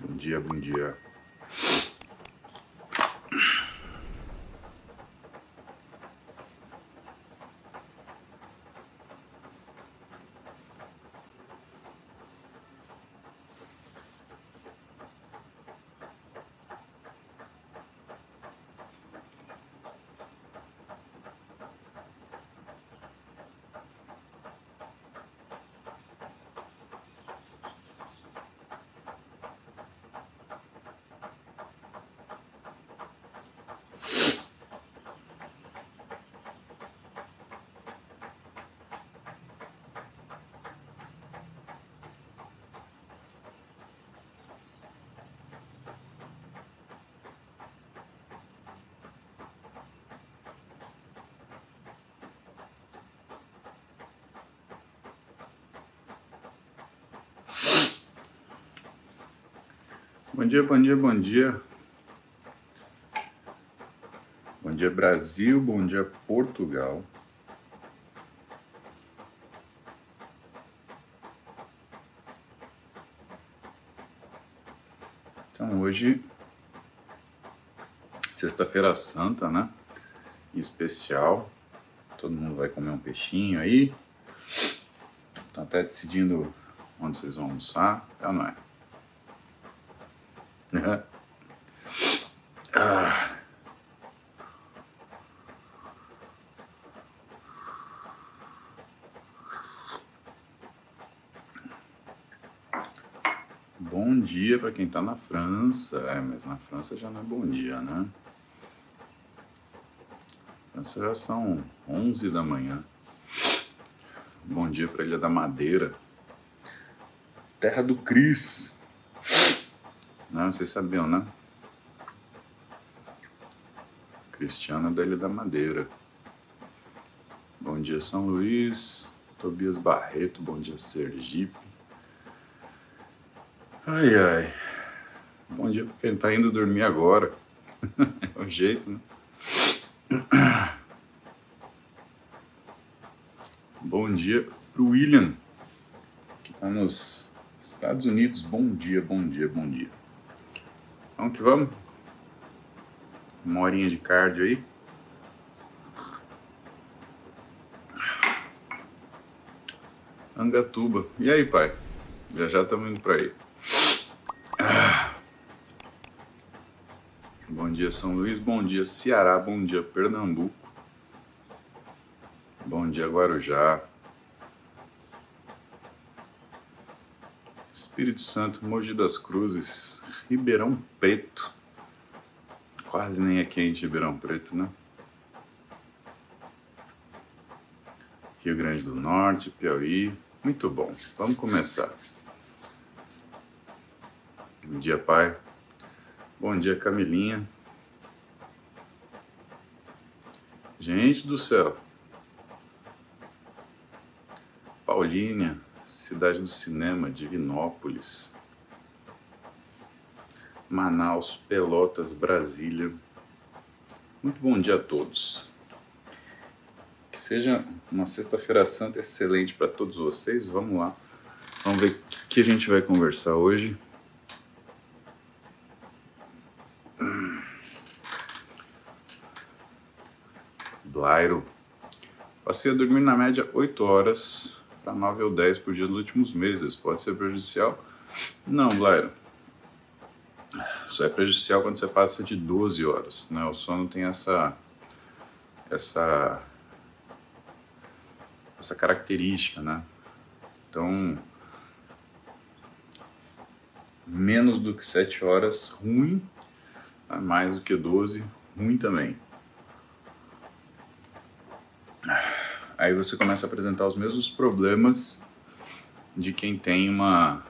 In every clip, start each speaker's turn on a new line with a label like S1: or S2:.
S1: Bom dia, bom dia. Bom dia, bom dia, bom dia. Bom dia, Brasil. Bom dia, Portugal. Então, hoje, sexta-feira santa, né? Em especial. Todo mundo vai comer um peixinho aí. Estão até decidindo onde vocês vão almoçar. É ou não é? Né? Ah. Bom dia para quem está na França. É, mas na França já não é bom dia, né? França já são 11 da manhã. Bom dia para Ilha da Madeira. Terra do Cris. Não, vocês sabiam, né? Cristiana da Ilha da Madeira. Bom dia, São Luís. Tobias Barreto, bom dia, Sergipe. Ai, ai. Bom dia para quem tá indo dormir agora. é o jeito, né? Bom dia pro William, que tá nos Estados Unidos. Bom dia, bom dia, bom dia. Vamos que vamos. Uma horinha de cardio aí. Angatuba. E aí, pai? Já já estamos indo para aí. Ah. Bom dia, São Luís. Bom dia, Ceará. Bom dia, Pernambuco. Bom dia, Guarujá. Espírito Santo, Mogi das Cruzes, Ribeirão Preto. Quase nem é quente Ribeirão Preto, né? Rio Grande do Norte, Piauí. Muito bom. Vamos começar. Bom dia, pai. Bom dia, Camilinha. Gente do céu. Paulínia, cidade do cinema, Divinópolis. Manaus, Pelotas, Brasília. Muito bom dia a todos. Que seja uma sexta-feira santa excelente para todos vocês. Vamos lá. Vamos ver o que a gente vai conversar hoje. Blairo. Passei a dormir na média 8 horas para 9 ou 10 por dia nos últimos meses. Pode ser prejudicial? Não, Blairo. Só é prejudicial quando você passa de 12 horas. Né? O sono tem essa, essa, essa característica, né? Então, menos do que 7 horas, ruim. Né? Mais do que 12, ruim também. Aí você começa a apresentar os mesmos problemas de quem tem uma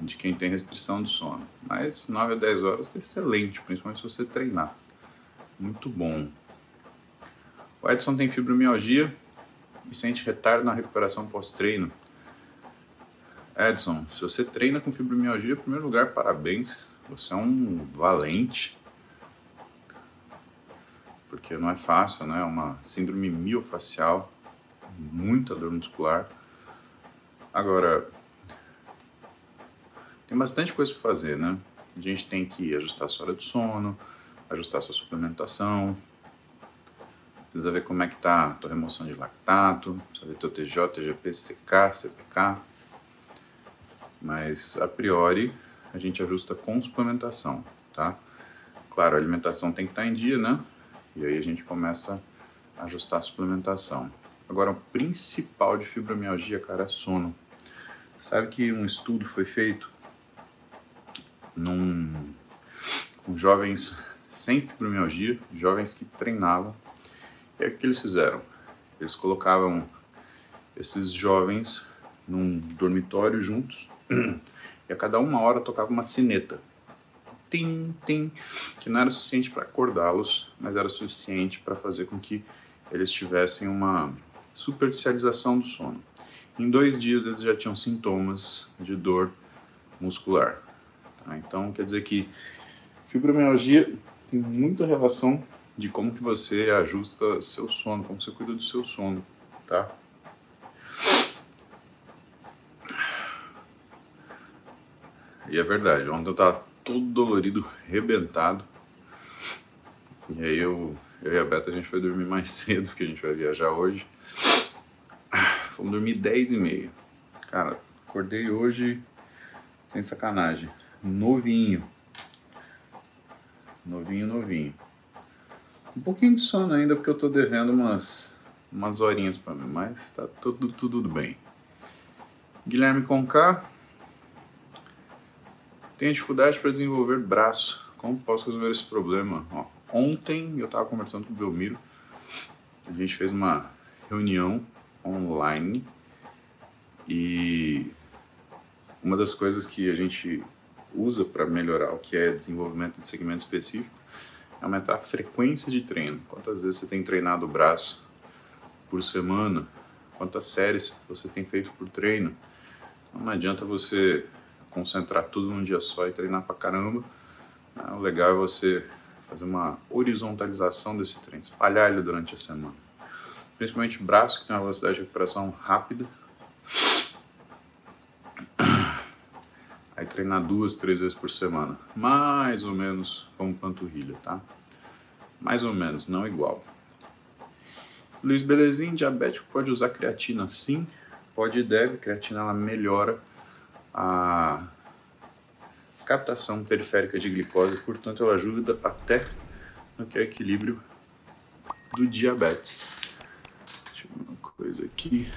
S1: de quem tem restrição de sono. Mas 9 a 10 horas é excelente, principalmente se você treinar. Muito bom. O Edson tem fibromialgia e sente retardo na recuperação pós-treino. Edson, se você treina com fibromialgia, em primeiro lugar, parabéns. Você é um valente. Porque não é fácil, né? É uma síndrome miofacial, muita dor muscular. Agora, tem bastante coisa para fazer, né? A gente tem que ajustar a sua hora de sono, ajustar a sua suplementação, precisa ver como é que tá a tua remoção de lactato, precisa ver teu TJ, TGP, CK, CPK. Mas, a priori, a gente ajusta com suplementação, tá? Claro, a alimentação tem que estar tá em dia, né? E aí a gente começa a ajustar a suplementação. Agora, o principal de fibromialgia, cara, é sono. Sabe que um estudo foi feito num, com jovens sem fibromialgia, jovens que treinavam. E o que eles fizeram? Eles colocavam esses jovens num dormitório juntos e a cada uma hora tocava uma sineta. Tim, tim, que não era suficiente para acordá-los, mas era suficiente para fazer com que eles tivessem uma superficialização do sono. Em dois dias eles já tinham sintomas de dor muscular. Tá? Então quer dizer que fibromialgia tem muita relação de como que você ajusta seu sono, como você cuida do seu sono, tá? E é verdade, ontem eu tava todo dolorido, rebentado. E aí eu, eu e a Beta a gente foi dormir mais cedo, porque a gente vai viajar hoje. Fomos dormir 10 e meia. Cara, acordei hoje sem sacanagem. Novinho. Novinho, novinho. Um pouquinho de sono ainda, porque eu tô devendo umas, umas horinhas para mim, mas tá tudo, tudo bem. Guilherme Conká, tenho dificuldade para desenvolver braço. Como posso resolver esse problema? Ó, ontem eu estava conversando com o Belmiro. A gente fez uma reunião online e uma das coisas que a gente usa para melhorar o que é desenvolvimento de segmento específico é aumentar a frequência de treino. Quantas vezes você tem treinado o braço por semana? Quantas séries você tem feito por treino? Não adianta você concentrar tudo num dia só e treinar pra caramba. Né? O legal é você fazer uma horizontalização desse treino, espalhar ele durante a semana. Principalmente braço, que tem uma velocidade de recuperação rápida. Aí treinar duas, três vezes por semana. Mais ou menos como panturrilha, tá? Mais ou menos, não igual. Luiz Belezinho, diabético pode usar creatina sim, pode e deve. Creatina ela melhora a captação periférica de glicose, portanto ela ajuda até no que é equilíbrio do diabetes. Deixa eu ver uma coisa aqui.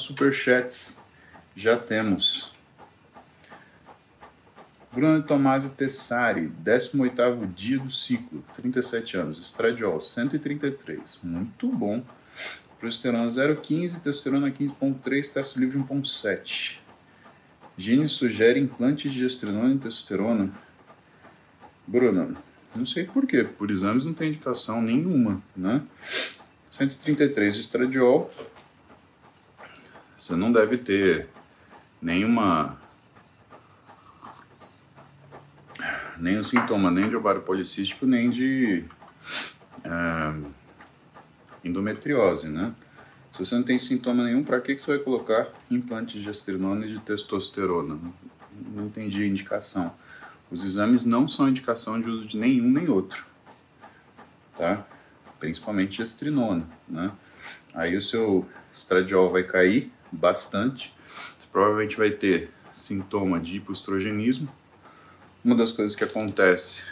S1: Superchats. Já temos. Bruno Tomasi Tessari, 18º dia do ciclo, 37 anos, estradiol 133, muito bom. Progesterona 0,15, testosterona 15,3, testo livre 1,7. Gene sugere implante de gestrinona e testosterona. Bruno, não sei porquê, por exames não tem indicação nenhuma, né? 133 de estradiol, você não deve ter nenhuma nenhum sintoma nem de ovário policístico nem de é, endometriose, né? Se você não tem sintoma nenhum, para que, que você vai colocar implante de gestrinona e de testosterona? Não entendi a indicação. Os exames não são indicação de uso de nenhum nem outro, tá? Principalmente gestrinona, né? Aí o seu estradiol vai cair, bastante. Você provavelmente vai ter sintoma de hipoestrogenismo. Uma das coisas que acontece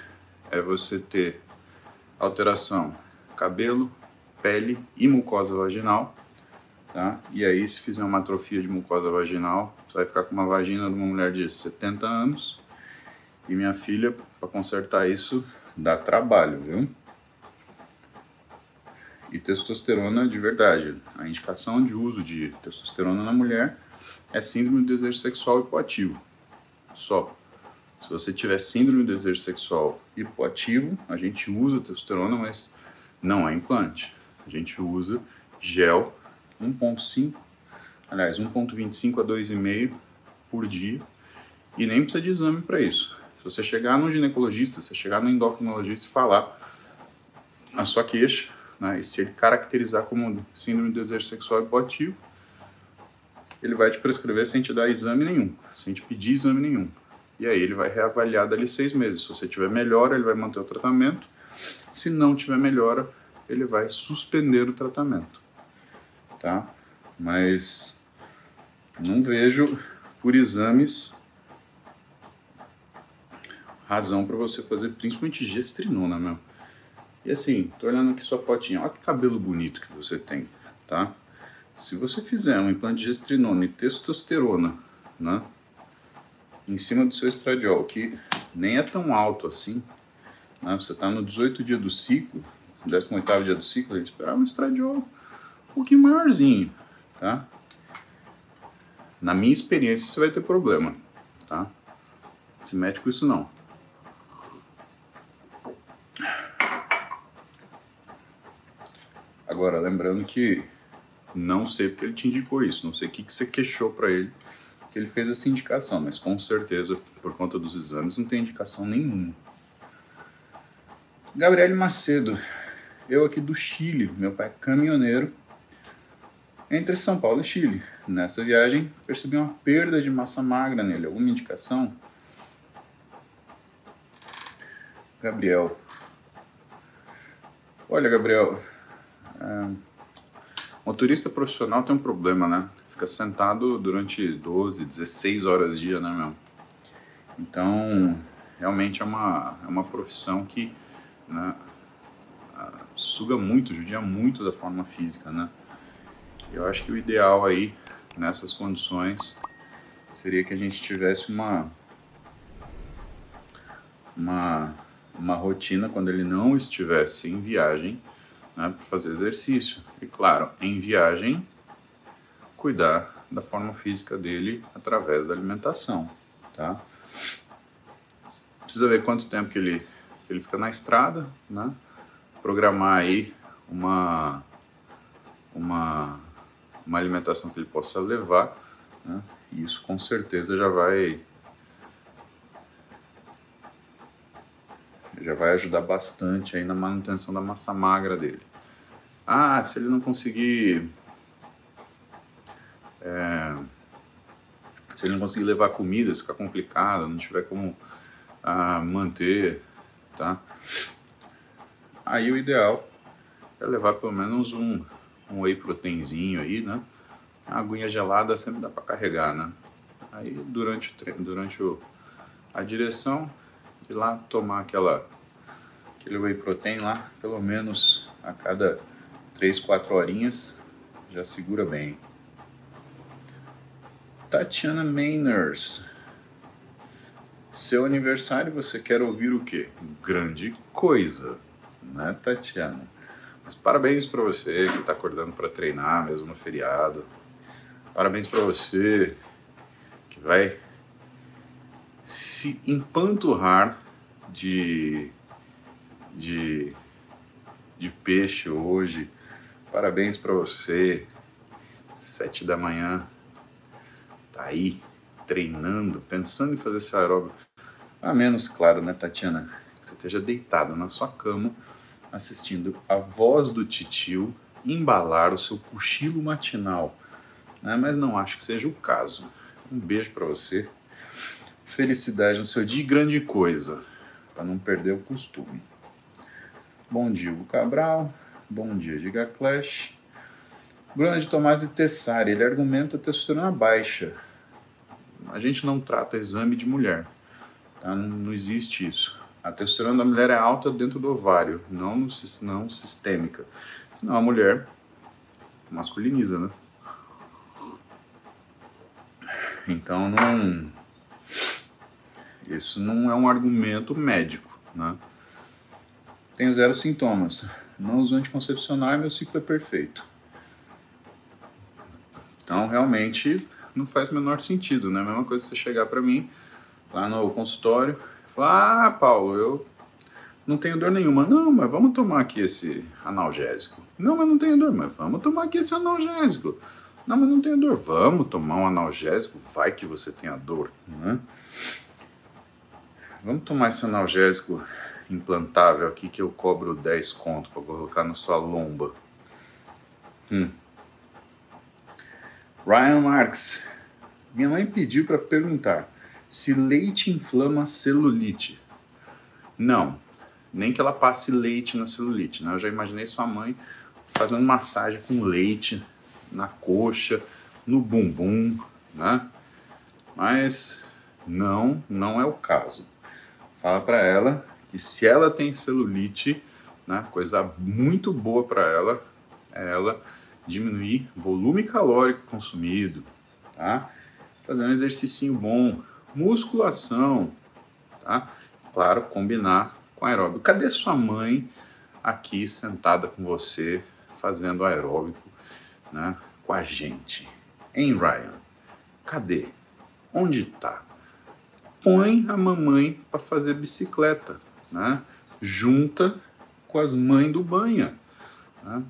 S1: é você ter alteração cabelo, pele e mucosa vaginal, tá? E aí se fizer uma atrofia de mucosa vaginal, você vai ficar com uma vagina de uma mulher de 70 anos. E minha filha, para consertar isso, dá trabalho, viu? E testosterona de verdade. A indicação de uso de testosterona na mulher é síndrome do desejo sexual hipoativo. Só. Se você tiver síndrome do desejo sexual hipoativo, a gente usa testosterona, mas não é implante. A gente usa gel 1.5, aliás, 1.25 a 2,5 por dia e nem precisa de exame para isso. Se você chegar no ginecologista, se você chegar no endocrinologista e falar a sua queixa, né, e se ele caracterizar como síndrome do desejo sexual hipoativo, ele vai te prescrever sem te dar exame nenhum, sem te pedir exame nenhum. E aí ele vai reavaliar dali seis meses. Se você tiver melhora, ele vai manter o tratamento. Se não tiver melhora, ele vai suspender o tratamento, tá? Mas não vejo por exames razão para você fazer principalmente gestrinona, meu. E assim, tô olhando aqui sua fotinha, olha que cabelo bonito que você tem, tá? Se você fizer um implante de gestrinona e testosterona, né? Em cima do seu estradiol, que nem é tão alto assim, né? Você está no 18 dia do ciclo, 18 dia do ciclo, a gente esperava um estradiol um pouquinho maiorzinho, tá? Na minha experiência, você vai ter problema, tá? Se mete com isso não. Agora, lembrando que não sei porque ele te indicou isso, não sei o que, que você queixou para ele que ele fez essa indicação, mas com certeza, por conta dos exames, não tem indicação nenhuma. Gabriele Macedo, eu aqui do Chile, meu pai é caminhoneiro, entre São Paulo e Chile. Nessa viagem, percebi uma perda de massa magra nele. Alguma indicação? Gabriel. Olha, Gabriel, é, motorista profissional tem um problema, né? Fica sentado durante 12, 16 horas dia, né, meu? Então, realmente é uma, é uma profissão que né, suga muito, judia muito da forma física, né? Eu acho que o ideal aí, nessas condições, seria que a gente tivesse uma, uma, uma rotina quando ele não estivesse em viagem, né, para fazer exercício. E claro, em viagem, cuidar da forma física dele através da alimentação, tá? Precisa ver quanto tempo que ele, que ele fica na estrada, né? Programar aí uma, uma uma alimentação que ele possa levar, né? e isso com certeza já vai já vai ajudar bastante aí na manutenção da massa magra dele. Ah, se ele não conseguir é, se ele não conseguir levar comida, se ficar complicado, não tiver como ah, manter, tá? Aí o ideal é levar pelo menos um um whey proteinzinho aí, né? A aguinha gelada sempre dá para carregar, né? Aí durante, durante o, a direção, ir lá tomar aquela, aquele whey protein lá, pelo menos a cada 3, 4 horinhas, já segura bem. Tatiana Mainers. Seu aniversário você quer ouvir o quê? Grande coisa, né, Tatiana? Mas parabéns para você que está acordando para treinar mesmo no feriado. Parabéns para você que vai se empanturrar de, de, de peixe hoje. Parabéns para você. Sete da manhã. Tá aí treinando, pensando em fazer esse aeróbico. A menos, claro, né, Tatiana? Que você esteja deitado na sua cama assistindo a voz do titio embalar o seu cochilo matinal, né? mas não acho que seja o caso. Um beijo para você, felicidade no seu dia, grande coisa, para não perder o costume. Bom dia, Hugo Cabral. Bom dia, Diga Clash. Bruno de Tomás e Tessari, ele argumenta a testosterona baixa. A gente não trata exame de mulher, tá? não, não existe isso. A testosterona da mulher é alta dentro do ovário, não, no, não sistêmica. Senão a mulher masculiniza, né? Então não. Isso não é um argumento médico, né? Tenho zero sintomas. Não uso anticoncepcional e meu ciclo é perfeito. Então realmente não faz o menor sentido, né? A mesma coisa você chegar para mim lá no consultório ah, Paulo, eu Não tenho dor nenhuma. Não, mas vamos tomar aqui esse analgésico. Não, mas não tenho dor. Mas vamos tomar aqui esse analgésico. Não, mas não tenho dor. Vamos tomar um analgésico. Vai que você tenha dor. Né? Vamos tomar esse analgésico implantável aqui que eu cobro 10 conto para colocar na sua lomba. Hum. Ryan Marks. Minha mãe pediu para perguntar se leite inflama celulite. Não, nem que ela passe leite na celulite. Né? Eu já imaginei sua mãe fazendo massagem com leite na coxa, no bumbum, né? Mas não, não é o caso. Fala para ela que se ela tem celulite, né, coisa muito boa para ela é ela diminuir volume calórico consumido, tá? Fazer um exercício bom, musculação, tá? Claro, combinar com aeróbico. Cadê sua mãe aqui sentada com você fazendo aeróbico, né, com a gente? Hein, Ryan? Cadê? Onde tá? Põe a mamãe para fazer bicicleta, né? Junta com as mães do banha. Né?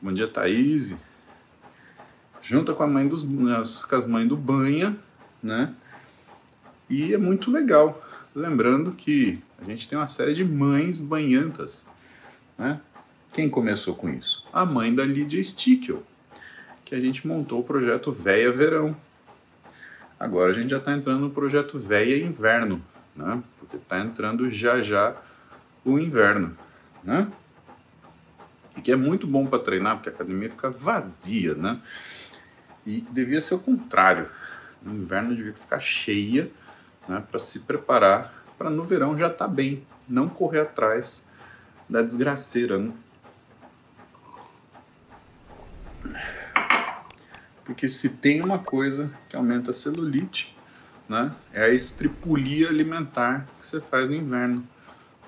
S1: Bom dia, Thaís. Junta com a mãe dos com as mães do banha, né? E é muito legal. Lembrando que a gente tem uma série de mães banhantas, né? Quem começou com isso? A mãe da Lídia Stickel, que a gente montou o projeto Véia Verão. Agora a gente já está entrando no projeto Véia Inverno, né? Porque está entrando já já o inverno, né? E que é muito bom para treinar, porque a academia fica vazia, né? E devia ser o contrário. No inverno devia ficar cheia, né, para se preparar para no verão já estar tá bem, não correr atrás da desgraceira, né? Porque se tem uma coisa que aumenta a celulite, né, é a estripulia alimentar que você faz no inverno,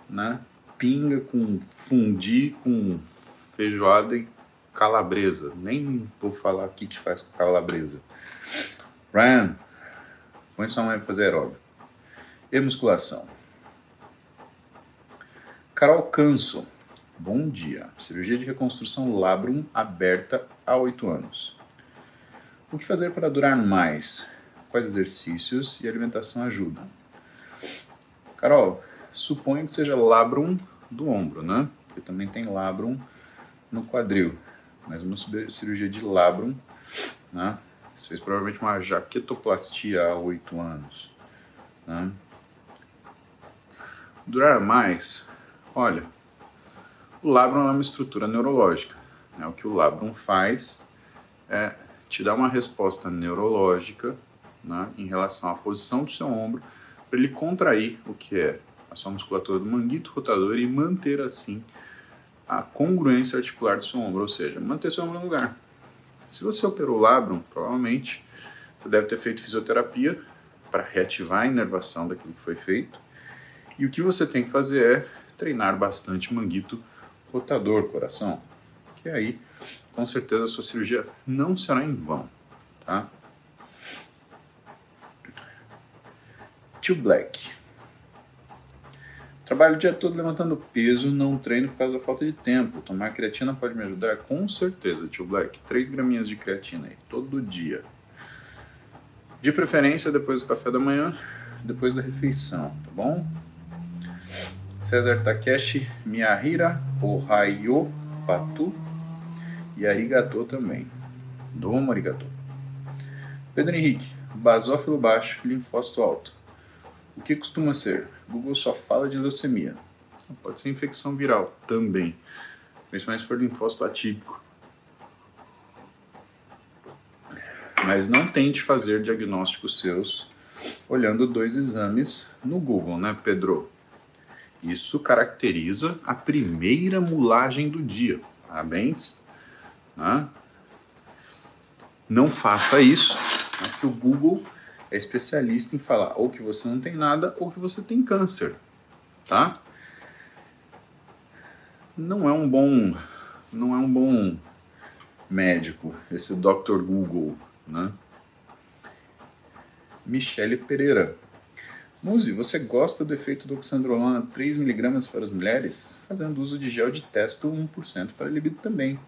S1: né? Pinga com fundi com feijoada e calabresa. Nem vou falar o que que faz com calabresa. Ryan, põe sua mãe pra fazer aeróbico. E musculação. Carol Canso. Bom dia. Cirurgia de reconstrução labrum aberta há oito anos. O que fazer para durar mais? Quais exercícios e alimentação ajudam? Carol, suponho que seja labrum do ombro, né? Porque também tem labrum no quadril. Mas uma cirurgia de labrum, né? Você fez provavelmente uma jaquetoplastia há oito anos. Né? Durar mais, olha, o labrum é uma estrutura neurológica. Né? O que o labrum faz é te dar uma resposta neurológica né, em relação à posição do seu ombro para ele contrair o que é a sua musculatura do manguito rotador e manter assim a congruência articular do seu ombro, ou seja, manter seu ombro no lugar. Se você operou o labrum, provavelmente você deve ter feito fisioterapia para reativar a inervação daquilo que foi feito. E o que você tem que fazer é treinar bastante manguito rotador, coração. Que aí, com certeza, a sua cirurgia não será em vão, tá? Tio Black. Trabalho o dia todo levantando peso, não treino por causa da falta de tempo. Tomar creatina pode me ajudar? Com certeza, tio Black. 3 graminhas de creatina aí, todo dia. De preferência depois do café da manhã, depois da refeição, tá bom? César Takeshi, Miyahira, Ohayo, Patu e Arigato também. Domo Arigato. Pedro Henrique, basófilo baixo, linfócito alto. O que costuma ser? Google só fala de leucemia. Pode ser infecção viral também, principalmente se for linfócito atípico. Mas não tente fazer diagnósticos seus olhando dois exames no Google, né, Pedro? Isso caracteriza a primeira mulagem do dia. Parabéns. Né? Não faça isso, né, que o Google é especialista em falar ou que você não tem nada ou que você tem câncer, tá? Não é um bom, não é um bom médico esse Dr. Google, né? Michele Pereira. Muse, você gosta do efeito do oxandrolona 3mg para as mulheres? Fazendo uso de gel de testo 1% para libido também.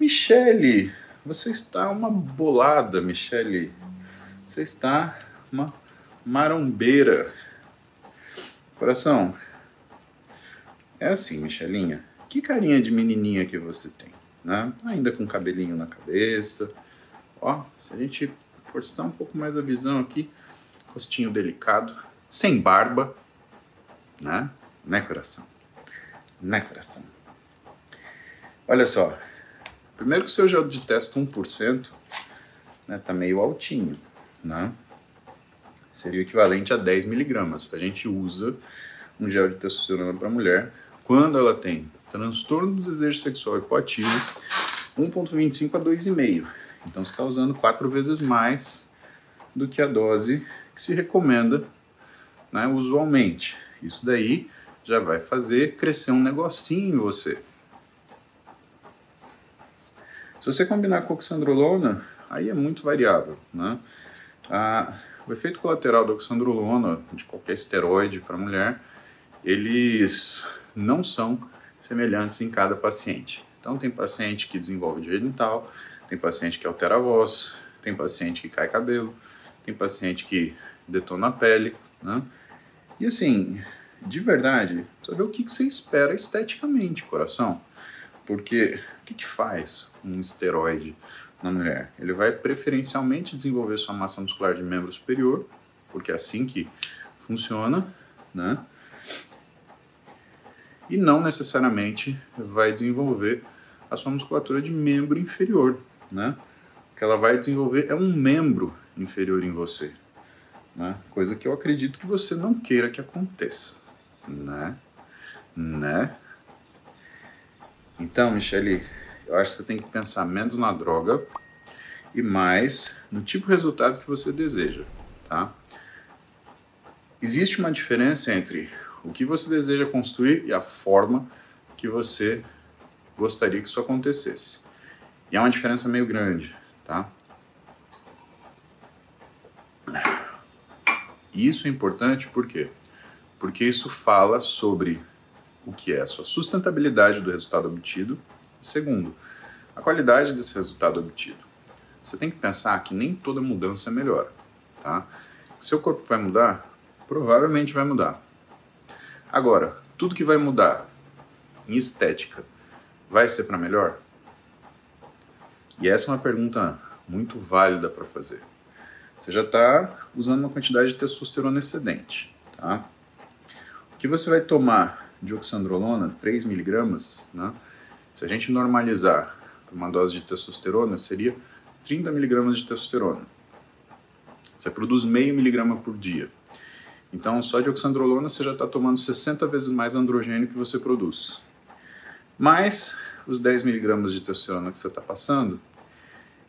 S1: Michele, você está uma bolada, Michele. Você está uma marombeira. Coração, é assim, Michelinha. Que carinha de menininha que você tem, né? Ainda com cabelinho na cabeça. Ó, se a gente forçar um pouco mais a visão aqui, rostinho delicado, sem barba, né? Né, coração? Né, coração? Olha só. Primeiro que o seu gel de testo 1%, né, tá meio altinho, né? Seria o equivalente a 10 miligramas. A gente usa um gel de testosterona para mulher quando ela tem transtorno do desejo sexual hipoativo, 1,25 a 2,5. Então você está usando quatro vezes mais do que a dose que se recomenda né, usualmente. Isso daí já vai fazer crescer um negocinho em você. Se você combinar com oxandrolona, aí é muito variável. Né? Ah, o efeito colateral da oxandrolona, de qualquer esteroide para mulher, eles não são semelhantes em cada paciente. Então, tem paciente que desenvolve genital, tem paciente que altera a voz, tem paciente que cai cabelo, tem paciente que detona a pele, né? E assim, de verdade, saber o que, que você espera esteticamente, coração. Porque o que, que faz um esteroide na mulher? Ele vai preferencialmente desenvolver sua massa muscular de membro superior, porque é assim que funciona, né? E não necessariamente vai desenvolver a sua musculatura de membro inferior, né? O que ela vai desenvolver é um membro inferior em você, né? Coisa que eu acredito que você não queira que aconteça, né? Né? Então, Michele, eu acho que você tem que pensar menos na droga e mais no tipo de resultado que você deseja, tá? Existe uma diferença entre o que você deseja construir e a forma que você gostaria que isso acontecesse. E é uma diferença meio grande, tá? Isso é importante por quê? Porque isso fala sobre o que é a sua sustentabilidade do resultado obtido. Segundo, a qualidade desse resultado obtido. Você tem que pensar que nem toda mudança é melhor, tá? Seu corpo vai mudar? Provavelmente vai mudar. Agora, tudo que vai mudar em estética vai ser para melhor? E essa é uma pergunta muito válida para fazer. Você já está usando uma quantidade de testosterona excedente, tá? O que você vai tomar de oxandrolona, 3 miligramas, né? Se a gente normalizar uma dose de testosterona, seria 30 miligramas de testosterona. Você produz meio miligrama por dia. Então, só de oxandrolona você já está tomando 60 vezes mais androgênio que você produz. Mais os 10 miligramas de testosterona que você está passando,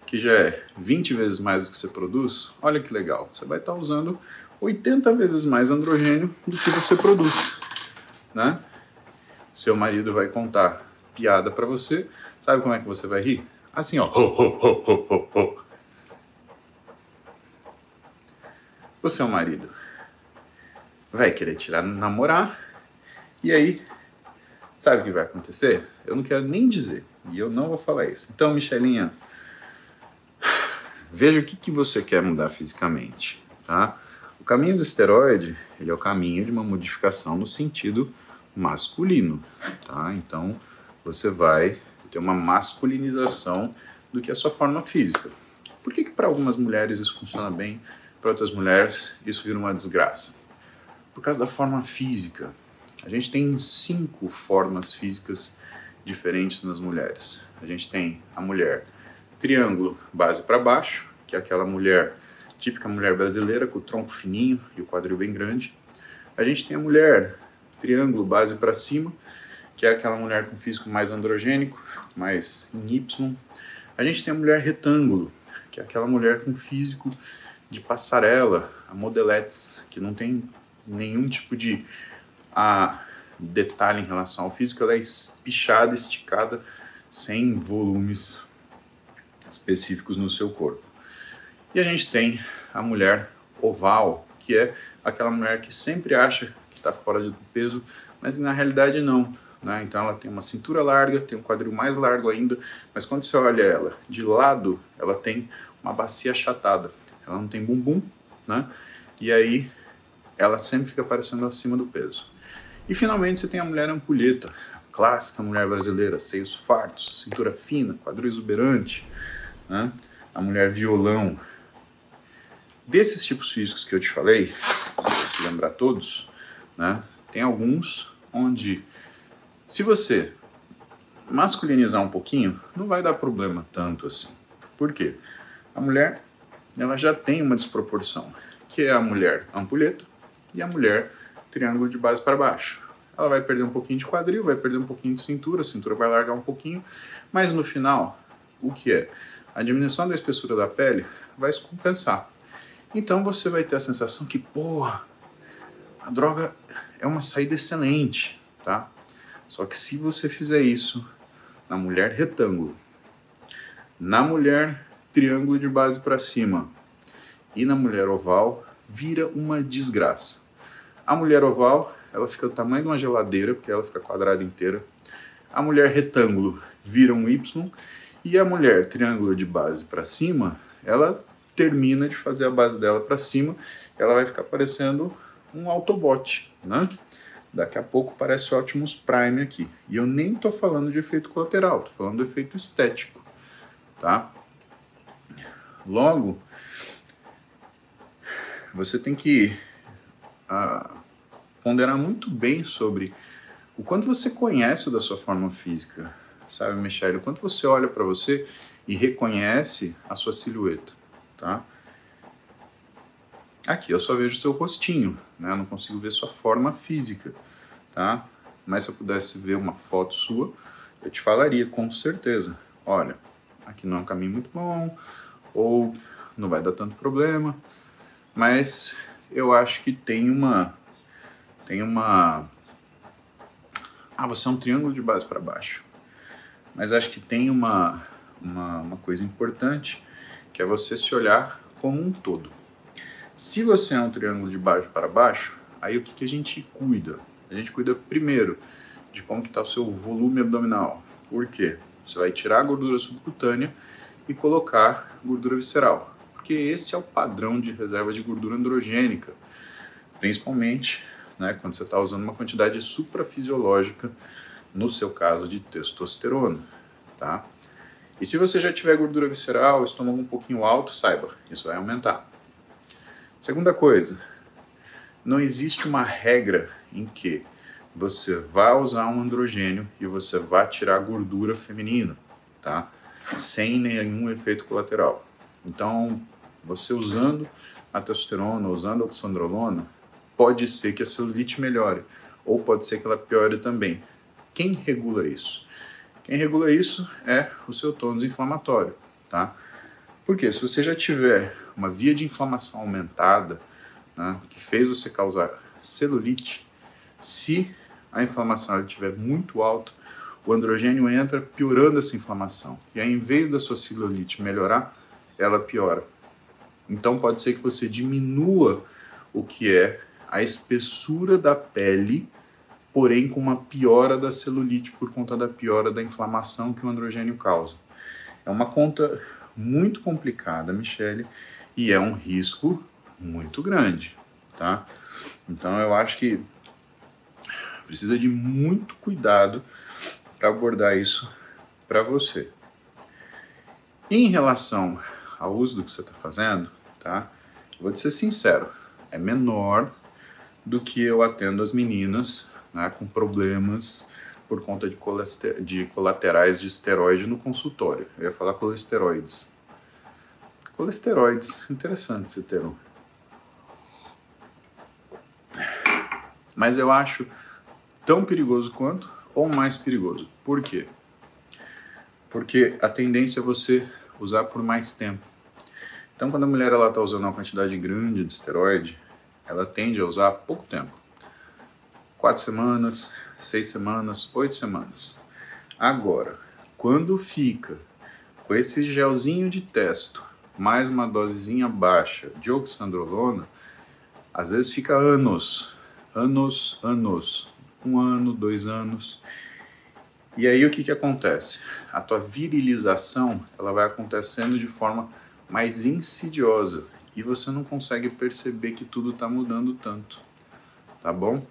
S1: que já é 20 vezes mais do que você produz, olha que legal. Você vai estar tá usando 80 vezes mais androgênio do que você produz, né? Seu marido vai contar piada para você, sabe como é que você vai rir? Assim, ó. Ho, ho, ho, Você o marido vai querer tirar namorar. E aí, sabe o que vai acontecer? Eu não quero nem dizer. E eu não vou falar isso. Então, Michelinha, veja o que, que você quer mudar fisicamente, tá? O caminho do esteroide, ele é o caminho de uma modificação no sentido masculino, tá? Então, você vai ter uma masculinização do que a sua forma física. Por que, que para algumas mulheres isso funciona bem, para outras mulheres isso vira uma desgraça? por causa da forma física. A gente tem cinco formas físicas diferentes nas mulheres. A gente tem a mulher triângulo, base para baixo, que é aquela mulher típica mulher brasileira com o tronco fininho e o quadril bem grande. A gente tem a mulher triângulo, base para cima, que é aquela mulher com físico mais androgênico, mais em Y. A gente tem a mulher retângulo, que é aquela mulher com físico de passarela, a modelettes, que não tem nenhum tipo de a, detalhe em relação ao físico, ela é espichada, esticada, sem volumes específicos no seu corpo. E a gente tem a mulher oval, que é aquela mulher que sempre acha que está fora do peso, mas na realidade não. Né? Então ela tem uma cintura larga, tem um quadril mais largo ainda, mas quando você olha ela de lado, ela tem uma bacia achatada. Ela não tem bumbum, né? E aí ela sempre fica parecendo acima do peso. E finalmente você tem a mulher ampulheta, clássica mulher brasileira, seios fartos, cintura fina, quadril exuberante, né? a mulher violão. Desses tipos físicos que eu te falei, se você se lembrar todos, né? tem alguns onde, se você masculinizar um pouquinho, não vai dar problema tanto assim. Por quê? A mulher ela já tem uma desproporção, que é a mulher ampulheta e a mulher triângulo de base para baixo. Ela vai perder um pouquinho de quadril, vai perder um pouquinho de cintura, a cintura vai largar um pouquinho, mas no final, o que é? A diminuição da espessura da pele vai se compensar. Então você vai ter a sensação que, porra, a droga é uma saída excelente, tá? Só que se você fizer isso na mulher retângulo, na mulher triângulo de base para cima e na mulher oval, vira uma desgraça. A mulher oval, ela fica do tamanho de uma geladeira, porque ela fica quadrada inteira. A mulher retângulo vira um Y. E a mulher triângulo de base para cima, ela termina de fazer a base dela para cima, ela vai ficar parecendo um Autobot, né? Daqui a pouco parece Optimus Prime aqui. E eu nem estou falando de efeito colateral, estou falando do efeito estético, tá? Logo, você tem que uh, ponderar muito bem sobre o quanto você conhece da sua forma física, sabe, Michelle? O quanto você olha para você e reconhece a sua silhueta, tá? Aqui eu só vejo seu rostinho, né? Eu não consigo ver sua forma física, tá? Mas se eu pudesse ver uma foto sua, eu te falaria com certeza. Olha, aqui não é um caminho muito bom, ou não vai dar tanto problema, mas eu acho que tem uma tem uma ah você é um triângulo de base para baixo mas acho que tem uma, uma, uma coisa importante que é você se olhar como um todo se você é um triângulo de baixo para baixo aí o que, que a gente cuida a gente cuida primeiro de como está o seu volume abdominal por quê você vai tirar a gordura subcutânea e colocar gordura visceral porque esse é o padrão de reserva de gordura androgênica, principalmente né, quando você está usando uma quantidade suprafisiológica, no seu caso de testosterona, tá? E se você já tiver gordura visceral, estômago um pouquinho alto, saiba, isso vai aumentar. Segunda coisa, não existe uma regra em que você vai usar um androgênio e você vai tirar gordura feminina, tá? Sem nenhum efeito colateral. Então, você usando a testosterona, usando a oxandrolona, pode ser que a celulite melhore, ou pode ser que ela piore também. Quem regula isso? Quem regula isso é o seu tônus inflamatório, tá? Porque se você já tiver uma via de inflamação aumentada, né, que fez você causar celulite, se a inflamação estiver muito alta, o androgênio entra piorando essa inflamação. E aí, em vez da sua celulite melhorar, ela piora. Então pode ser que você diminua o que é a espessura da pele, porém com uma piora da celulite por conta da piora da inflamação que o androgênio causa. É uma conta muito complicada, Michele, e é um risco muito grande, tá? Então eu acho que precisa de muito cuidado para abordar isso para você. Em relação ao uso do que você está fazendo, tá? Vou te ser sincero, é menor do que eu atendo as meninas né, com problemas por conta de, de colaterais de esteroide no consultório. Eu ia falar colesteroides. Colesteroides, interessante esse termo. Mas eu acho tão perigoso quanto ou mais perigoso. Por quê? Porque a tendência é você usar por mais tempo. Então, quando a mulher está usando uma quantidade grande de esteroide, ela tende a usar pouco tempo. Quatro semanas, seis semanas, oito semanas. Agora, quando fica com esse gelzinho de testo, mais uma dosezinha baixa de oxandrolona, Às vezes fica anos, anos, anos, um ano, dois anos. E aí o que, que acontece? A tua virilização ela vai acontecendo de forma mais insidiosa e você não consegue perceber que tudo está mudando tanto, tá bom?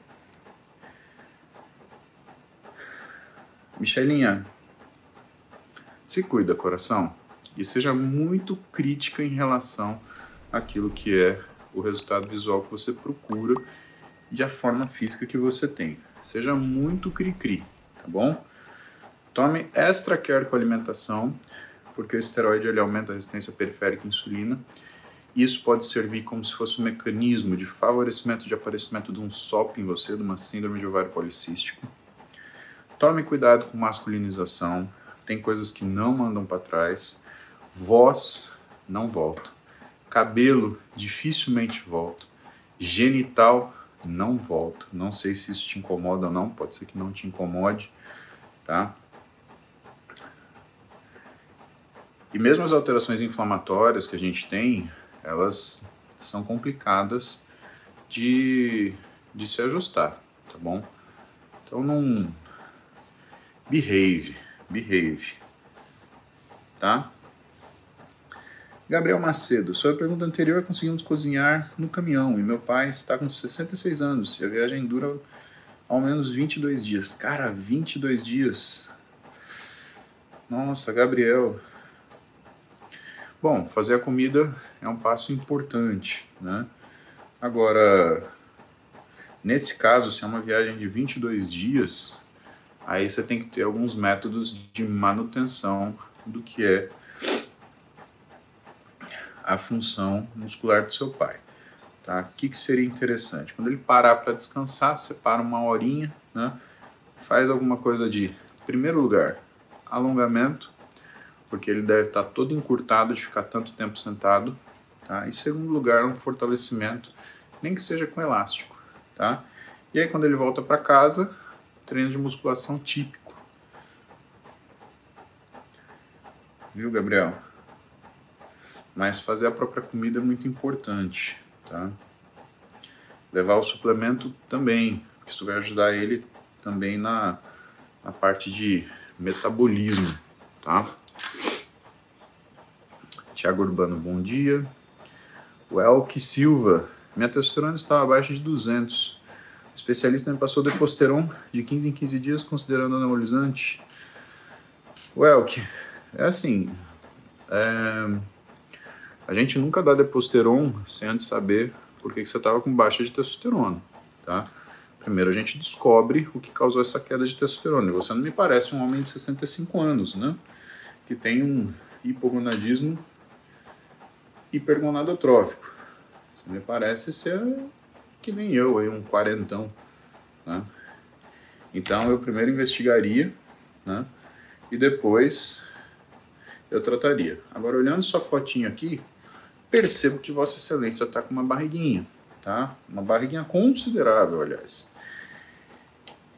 S1: Michelinha, se cuida, coração, e seja muito crítica em relação àquilo que é o resultado visual que você procura e a forma física que você tem. Seja muito cri-cri, tá bom? Tome extra care com a alimentação, porque o esteroide ele aumenta a resistência periférica à insulina. Isso pode servir como se fosse um mecanismo de favorecimento de aparecimento de um SOP em você, de uma síndrome de ovário policístico. Tome cuidado com masculinização. Tem coisas que não mandam para trás. Voz não volta. Cabelo dificilmente volta. Genital não volta. Não sei se isso te incomoda ou não, pode ser que não te incomode, tá? E mesmo as alterações inflamatórias que a gente tem, elas são complicadas de, de se ajustar, tá bom? Então não behave, behave, tá? Gabriel Macedo, sua pergunta anterior conseguimos cozinhar no caminhão e meu pai está com 66 anos e a viagem dura ao menos 22 dias. Cara, 22 dias. Nossa, Gabriel. Bom, fazer a comida é um passo importante, né? Agora, nesse caso, se é uma viagem de 22 dias, aí você tem que ter alguns métodos de manutenção do que é a função muscular do seu pai. Tá? O que, que seria interessante? Quando ele parar para descansar, separa uma horinha, né? faz alguma coisa de, em primeiro lugar, alongamento, porque ele deve estar tá todo encurtado de ficar tanto tempo sentado. Tá? Em segundo lugar, um fortalecimento, nem que seja com elástico. Tá? E aí, quando ele volta para casa, treino de musculação típico. Viu, Gabriel? mas fazer a própria comida é muito importante, tá? Levar o suplemento também, isso vai ajudar ele também na, na parte de metabolismo, tá? Tiago Urbano, bom dia. O Elke Silva, minha testosterona estava abaixo de 200. Especialista me passou deposteron de 15 em 15 dias, considerando anabolizante. O Elke, é assim, é a gente nunca dá deposteron sem antes saber por que, que você estava com baixa de testosterona, tá? Primeiro a gente descobre o que causou essa queda de testosterona. E você não me parece um homem de 65 anos, né? Que tem um hipogonadismo hipergonadotrófico. Você me parece ser que nem eu, aí, um quarentão, né? Então eu primeiro investigaria, né? E depois eu trataria. Agora olhando sua fotinho aqui, percebo que Vossa Excelência está com uma barriguinha, tá? Uma barriguinha considerável, aliás.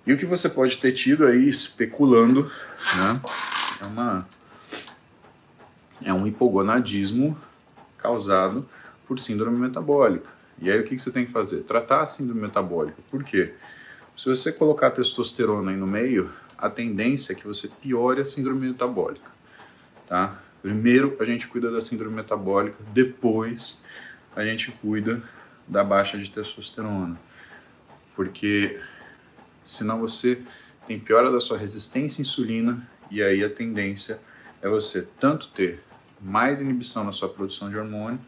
S1: E o que você pode ter tido aí especulando, né? É uma é um hipogonadismo causado por síndrome metabólica. E aí o que você tem que fazer? Tratar a síndrome metabólica. Por quê? Se você colocar testosterona aí no meio, a tendência é que você piore a síndrome metabólica, tá? Primeiro a gente cuida da síndrome metabólica, depois a gente cuida da baixa de testosterona. Porque senão você tem piora da sua resistência à insulina e aí a tendência é você tanto ter mais inibição na sua produção de hormônio,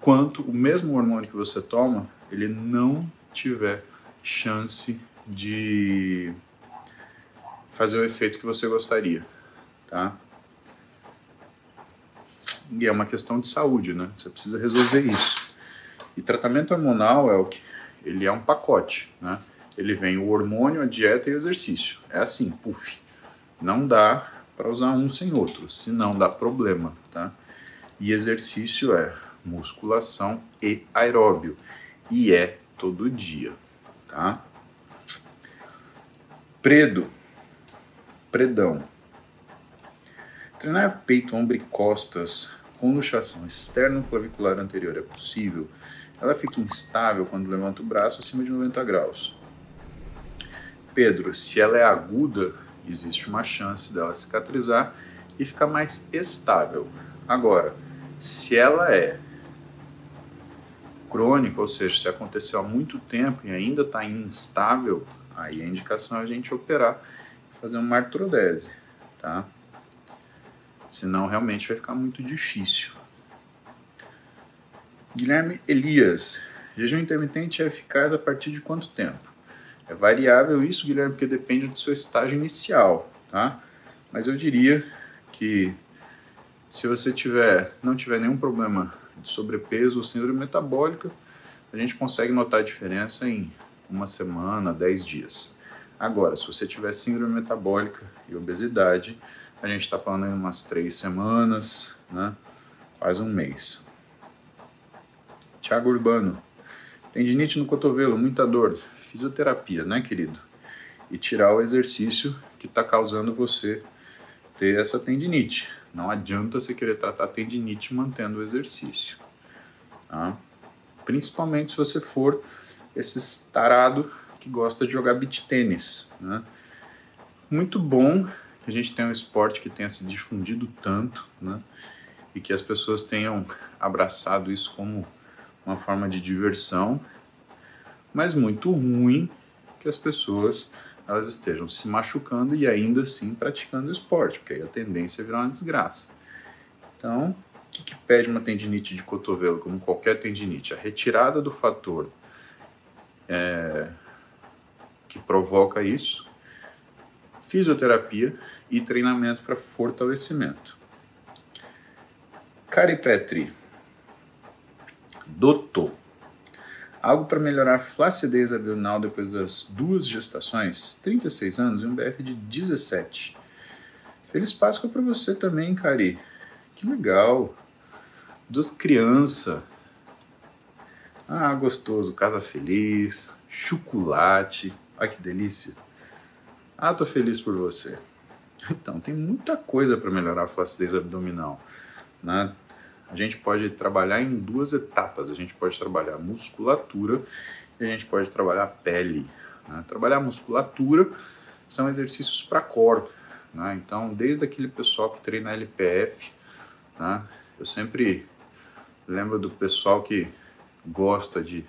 S1: quanto o mesmo hormônio que você toma, ele não tiver chance de fazer o efeito que você gostaria, tá? e é uma questão de saúde, né? Você precisa resolver isso. E tratamento hormonal é o que ele é um pacote, né? Ele vem o hormônio, a dieta e o exercício. É assim, puf. Não dá para usar um sem outro, senão dá problema, tá? E exercício é musculação e aeróbio. E é todo dia, tá? Predo. Predão. Treinar peito, ombro e costas com luxação externo clavicular anterior é possível? ela fica instável quando levanta o braço acima de 90 graus. Pedro, se ela é aguda, existe uma chance dela cicatrizar e ficar mais estável. Agora, se ela é crônica, ou seja, se aconteceu há muito tempo e ainda está instável, aí a indicação é a gente operar e fazer uma artrodese, tá? Senão realmente vai ficar muito difícil. Guilherme Elias, jejum intermitente é eficaz a partir de quanto tempo? É variável isso, Guilherme, porque depende do seu estágio inicial, tá? Mas eu diria que se você tiver, não tiver nenhum problema de sobrepeso ou síndrome metabólica, a gente consegue notar a diferença em uma semana, 10 dias. Agora, se você tiver síndrome metabólica e obesidade, a gente está falando em umas três semanas, né? quase um mês. Tiago Urbano, tendinite no cotovelo, muita dor, fisioterapia, né, querido? E tirar o exercício que está causando você ter essa tendinite. Não adianta você querer tratar tendinite mantendo o exercício. Tá? Principalmente se você for esse tarado que gosta de jogar beach tênis. Né? Muito bom que a gente tenha um esporte que tenha se difundido tanto né? e que as pessoas tenham abraçado isso como uma forma de diversão, mas muito ruim que as pessoas elas estejam se machucando e ainda assim praticando esporte, porque aí a tendência é virar uma desgraça. Então, o que, que pede uma tendinite de cotovelo, como qualquer tendinite? A retirada do fator é, que provoca isso, fisioterapia e treinamento para fortalecimento. Cari Petri, doutor, Algo para melhorar a flacidez abdominal depois das duas gestações, 36 anos e um BF de 17. Feliz Páscoa para você também, Cari. Que legal. Duas crianças. Ah, gostoso. Casa feliz, chocolate. Ai, que delícia. Ah, tô feliz por você. Então, tem muita coisa para melhorar a flacidez abdominal. Né? A gente pode trabalhar em duas etapas. A gente pode trabalhar musculatura e a gente pode trabalhar pele. Né? Trabalhar musculatura são exercícios para core. Né? Então, desde aquele pessoal que treina LPF, né? eu sempre lembro do pessoal que gosta de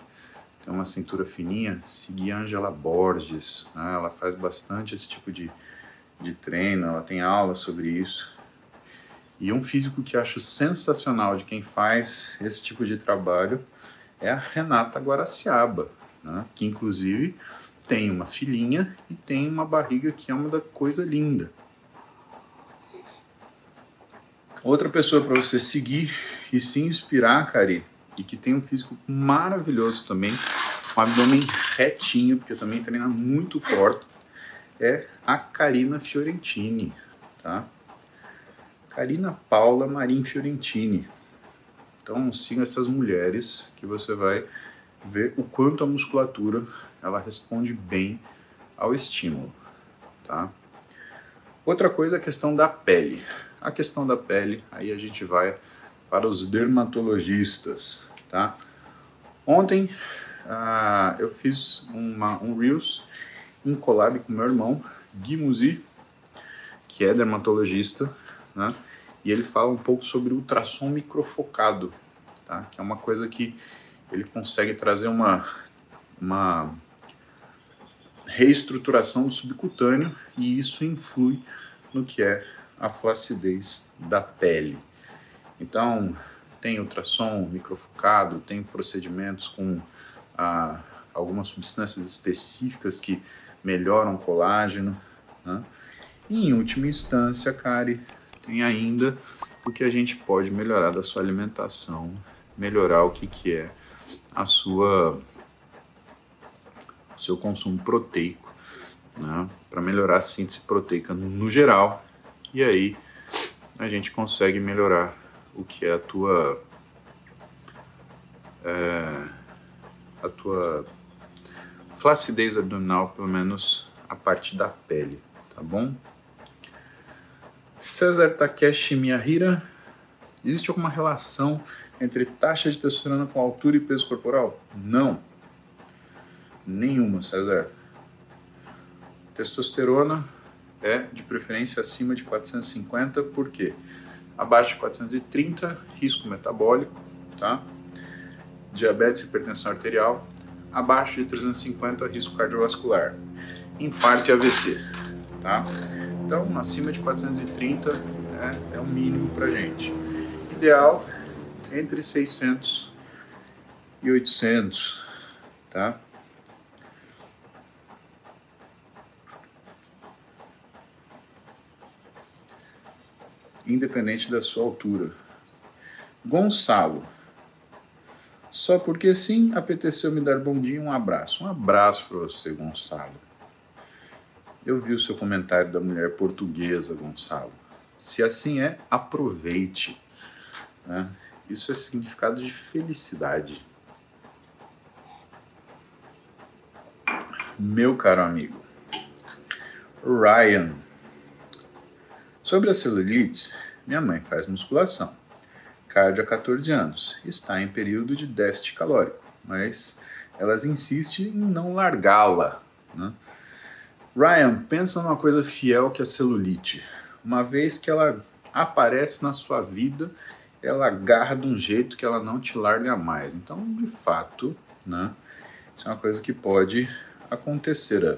S1: ter uma cintura fininha, seguir Angela Borges. Né? Ela faz bastante esse tipo de, de treino, ela tem aula sobre isso. E um físico que acho sensacional de quem faz esse tipo de trabalho é a Renata Guaraciaba, né? que inclusive tem uma filhinha e tem uma barriga que é uma da coisa linda. Outra pessoa para você seguir e se inspirar, Cari, e que tem um físico maravilhoso também, um abdômen retinho, porque também treina muito corto, é a Karina Fiorentini, tá? Karina Paula Marim Fiorentini. Então siga essas mulheres que você vai ver o quanto a musculatura ela responde bem ao estímulo, tá? Outra coisa é a questão da pele. A questão da pele, aí a gente vai para os dermatologistas, tá? Ontem uh, eu fiz uma, um Reels em collab com meu irmão, Gui Muzi, que é dermatologista, né? e ele fala um pouco sobre ultrassom microfocado, tá? que é uma coisa que ele consegue trazer uma, uma reestruturação do subcutâneo e isso influi no que é a flacidez da pele. Então, tem ultrassom microfocado, tem procedimentos com ah, algumas substâncias específicas que melhoram o colágeno. Né? E, em última instância, Kari, tem ainda o que a gente pode melhorar da sua alimentação, melhorar o que, que é a sua seu consumo proteico, né, para melhorar a síntese proteica no geral, e aí a gente consegue melhorar o que é a tua é, a tua flacidez abdominal, pelo menos a parte da pele, tá bom? César Takeshi Miyahira, existe alguma relação entre taxa de testosterona com altura e peso corporal? Não. Nenhuma, César. Testosterona é de preferência acima de 450, por quê? Abaixo de 430, risco metabólico, tá? Diabetes e hipertensão arterial. Abaixo de 350, risco cardiovascular. Infarto e AVC, tá? Então, acima de 430 é, é o mínimo pra gente. Ideal entre 600 e 800, tá? Independente da sua altura. Gonçalo. Só porque sim, apeteceu me dar bom dia um abraço. Um abraço para você, Gonçalo. Eu vi o seu comentário da mulher portuguesa, Gonçalo. Se assim é, aproveite. Né? Isso é significado de felicidade. Meu caro amigo, Ryan. Sobre a celulite, minha mãe faz musculação. Cardio há 14 anos. Está em período de déficit calórico, mas elas insistem em não largá-la. Né? Ryan, pensa numa coisa fiel que é a celulite. Uma vez que ela aparece na sua vida ela agarra de um jeito que ela não te larga mais. Então, de fato, né, isso é uma coisa que pode acontecer. Né?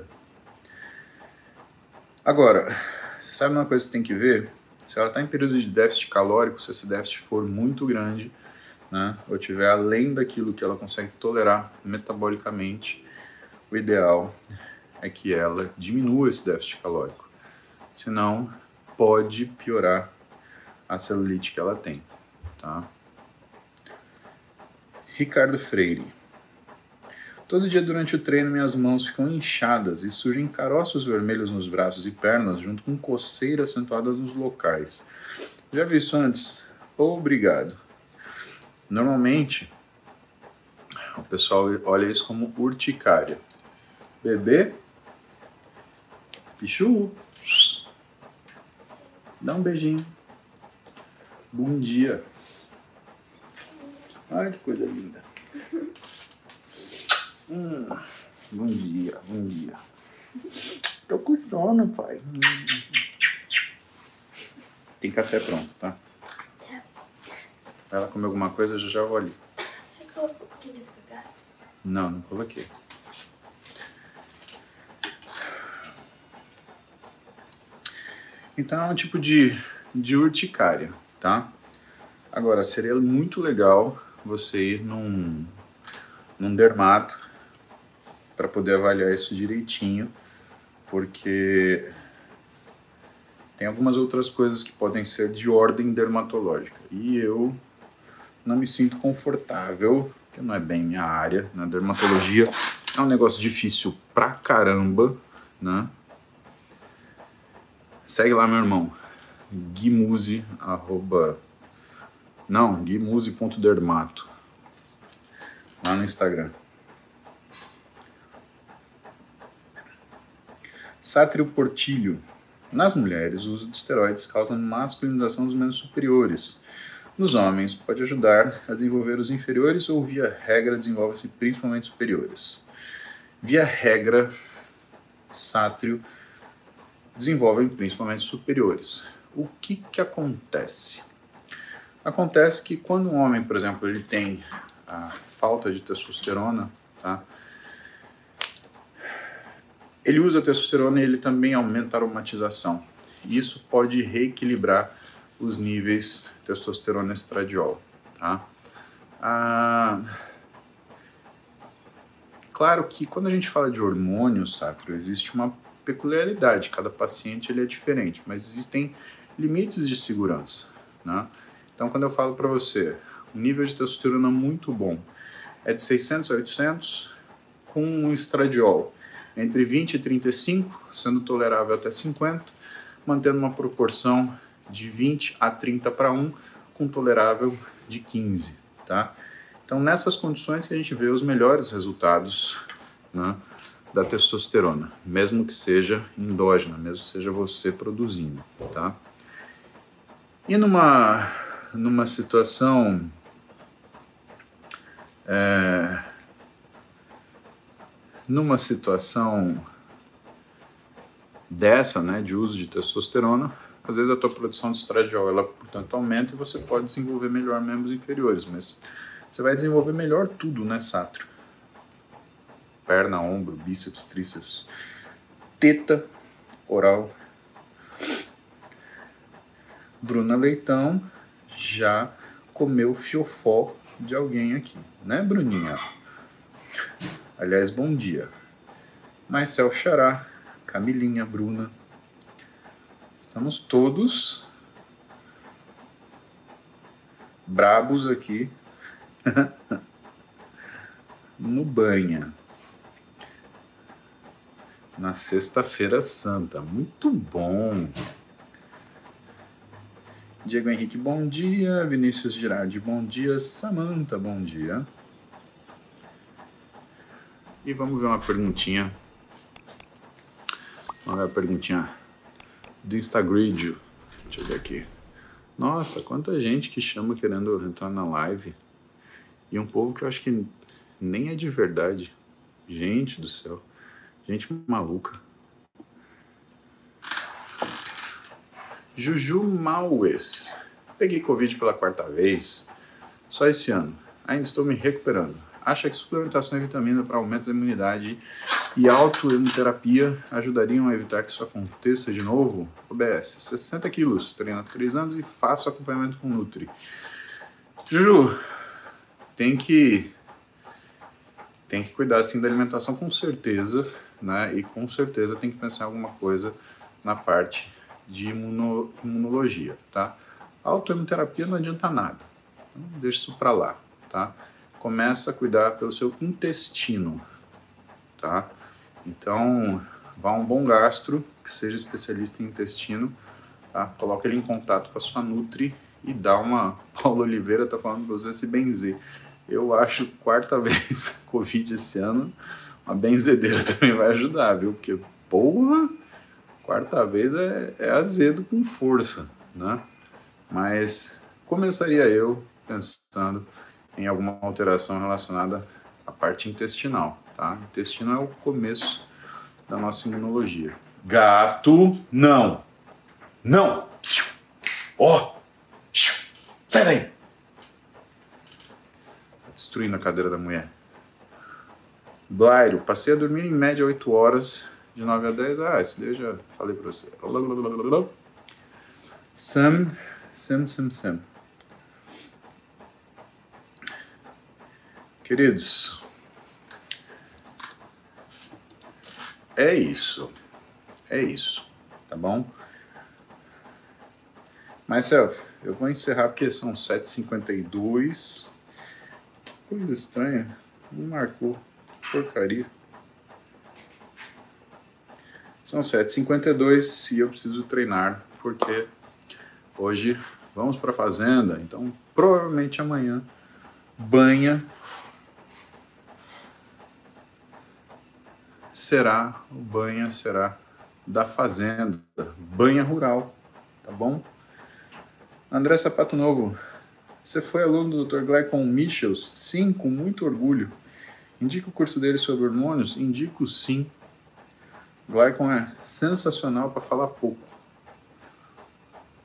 S1: Agora, você sabe uma coisa que tem que ver? Se ela está em período de déficit calórico, se esse déficit for muito grande, né, ou tiver além daquilo que ela consegue tolerar metabolicamente, o ideal é que ela diminua esse déficit calórico. Senão, pode piorar a celulite que ela tem. Tá? Ricardo Freire. Todo dia durante o treino minhas mãos ficam inchadas e surgem caroços vermelhos nos braços e pernas, junto com coceira acentuada nos locais. Já vi isso antes? Obrigado. Normalmente, o pessoal olha isso como urticária. Bebê, pichu, dá um beijinho. Bom dia. Ai, que coisa linda. Hum, bom dia, bom dia. Tô com sono, pai. Tem café pronto, tá? Tá. Vai lá comer alguma coisa, eu já vou ali.
S2: Você colocou aqui de pegar?
S1: Não, não coloquei. Então é um tipo de, de urticária, tá? Agora, seria muito legal você ir num, num dermato para poder avaliar isso direitinho, porque tem algumas outras coisas que podem ser de ordem dermatológica. E eu não me sinto confortável, que não é bem minha área, na né? dermatologia é um negócio difícil pra caramba, né? Segue lá, meu irmão. Guimuse, arroba não, guimuse.dermato. Lá no Instagram. Sátrio Portilho. Nas mulheres, o uso de esteroides causa masculinização dos membros superiores. Nos homens, pode ajudar a desenvolver os inferiores ou, via regra, desenvolve-se principalmente superiores. Via regra, sátrio desenvolvem principalmente superiores. O que, que acontece? Acontece que quando um homem, por exemplo, ele tem a falta de testosterona, tá? Ele usa testosterona e ele também aumenta a aromatização. E isso pode reequilibrar os níveis testosterona estradiol, tá? Ah, claro que quando a gente fala de hormônio, Satro, existe uma peculiaridade, cada paciente ele é diferente, mas existem limites de segurança, né? Então, quando eu falo para você, o nível de testosterona muito bom é de 600 a 800, com um estradiol entre 20 e 35, sendo tolerável até 50, mantendo uma proporção de 20 a 30 para 1, com tolerável de 15, tá? Então, nessas condições que a gente vê os melhores resultados né, da testosterona, mesmo que seja endógena, mesmo que seja você produzindo, tá? E numa numa situação é, numa situação dessa, né, de uso de testosterona, às vezes a tua produção de estradiol, ela, portanto, aumenta e você pode desenvolver melhor membros inferiores, mas você vai desenvolver melhor tudo, né, Sátrio? Perna, ombro, bíceps, tríceps, teta, oral. Bruna Leitão já comeu fiofó de alguém aqui, né, Bruninha? Aliás, bom dia. Marcel Xará, Camilinha, Bruna. Estamos todos brabos aqui no banha. Na sexta-feira santa. Muito bom. Diego Henrique, bom dia. Vinícius Girardi, bom dia. Samanta, bom dia. E vamos ver uma perguntinha. Vamos ver a perguntinha do Instagram. Deixa eu ver aqui. Nossa, quanta gente que chama querendo entrar na live. E um povo que eu acho que nem é de verdade. Gente do céu. Gente maluca. Juju Maues. Peguei Covid pela quarta vez. Só esse ano. Ainda estou me recuperando. Acha que suplementação de vitamina para aumento da imunidade e autoimunoterapia ajudariam a evitar que isso aconteça de novo? OBS, 60 quilos, treino há 3 anos e faço acompanhamento com Nutri. Juju, tem que tem que cuidar assim da alimentação com certeza, né? E com certeza tem que pensar alguma coisa na parte de imuno, imunologia, tá? Autoimunoterapia não adianta nada. Então, deixa isso para lá, tá? Começa a cuidar pelo seu intestino, tá? Então, vá um bom gastro, que seja especialista em intestino, tá? Coloca ele em contato com a sua Nutri e dá uma... Paulo Oliveira tá falando para você se benzer. Eu acho quarta vez Covid esse ano, uma benzedeira também vai ajudar, viu? Porque, porra, quarta vez é, é azedo com força, né? Mas começaria eu pensando em alguma alteração relacionada à parte intestinal, tá? Intestino é o começo da nossa imunologia. Gato, não. Não. Ó. Oh. Sai daí. Tá destruindo a cadeira da mulher. Blairo, passei a dormir em média 8 horas, de 9 a 10. Ah, isso daí eu já falei pra você. Sam, Sam, Sam, Sam. Queridos, é isso. É isso, tá bom? Myself, eu vou encerrar porque são 7h52. Que coisa estranha. Não marcou. Porcaria. São 7h52 e eu preciso treinar porque hoje vamos para a fazenda. Então, provavelmente amanhã, banha será, o banha será da fazenda, banha rural, tá bom? André Sapato Novo, você foi aluno do Dr. Glycon Michels? Sim, com muito orgulho. Indica o curso dele sobre hormônios? Indico sim. Glycon é sensacional para falar pouco.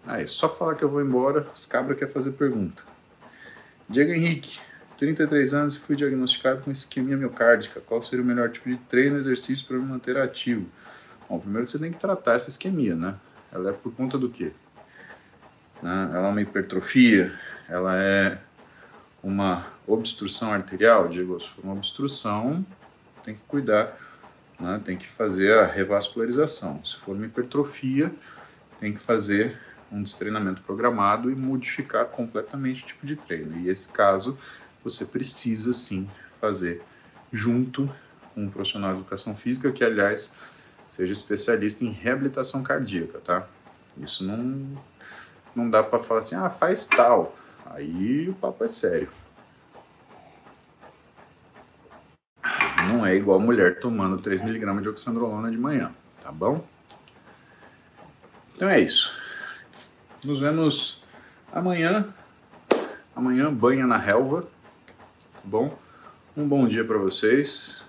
S1: Aí, só falar que eu vou embora, os cabras querem fazer pergunta. Diego Henrique, 33 anos e fui diagnosticado com isquemia miocárdica. Qual seria o melhor tipo de treino e exercício para me manter ativo? Bom, primeiro você tem que tratar essa isquemia, né? Ela é por conta do quê? Né? Ela é uma hipertrofia, ela é uma obstrução arterial, digo, se for uma obstrução, tem que cuidar, né? tem que fazer a revascularização. Se for uma hipertrofia, tem que fazer um destreinamento programado e modificar completamente o tipo de treino. E esse caso, você precisa sim fazer junto com um profissional de educação física, que aliás seja especialista em reabilitação cardíaca, tá? Isso não, não dá para falar assim, ah, faz tal. Aí o papo é sério. Não é igual mulher tomando 3mg de oxandrolona de manhã, tá bom? Então é isso. Nos vemos amanhã. Amanhã banha na relva, tá bom? Um bom dia para vocês.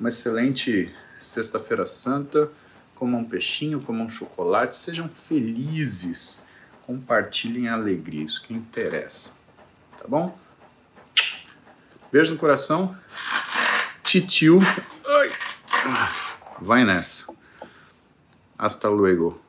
S1: Uma excelente Sexta-feira Santa. Comam um peixinho, comam um chocolate. Sejam felizes. Compartilhem a alegria. Isso que interessa. Tá bom? Beijo no coração. Titio. Ai. Vai nessa. Hasta luego.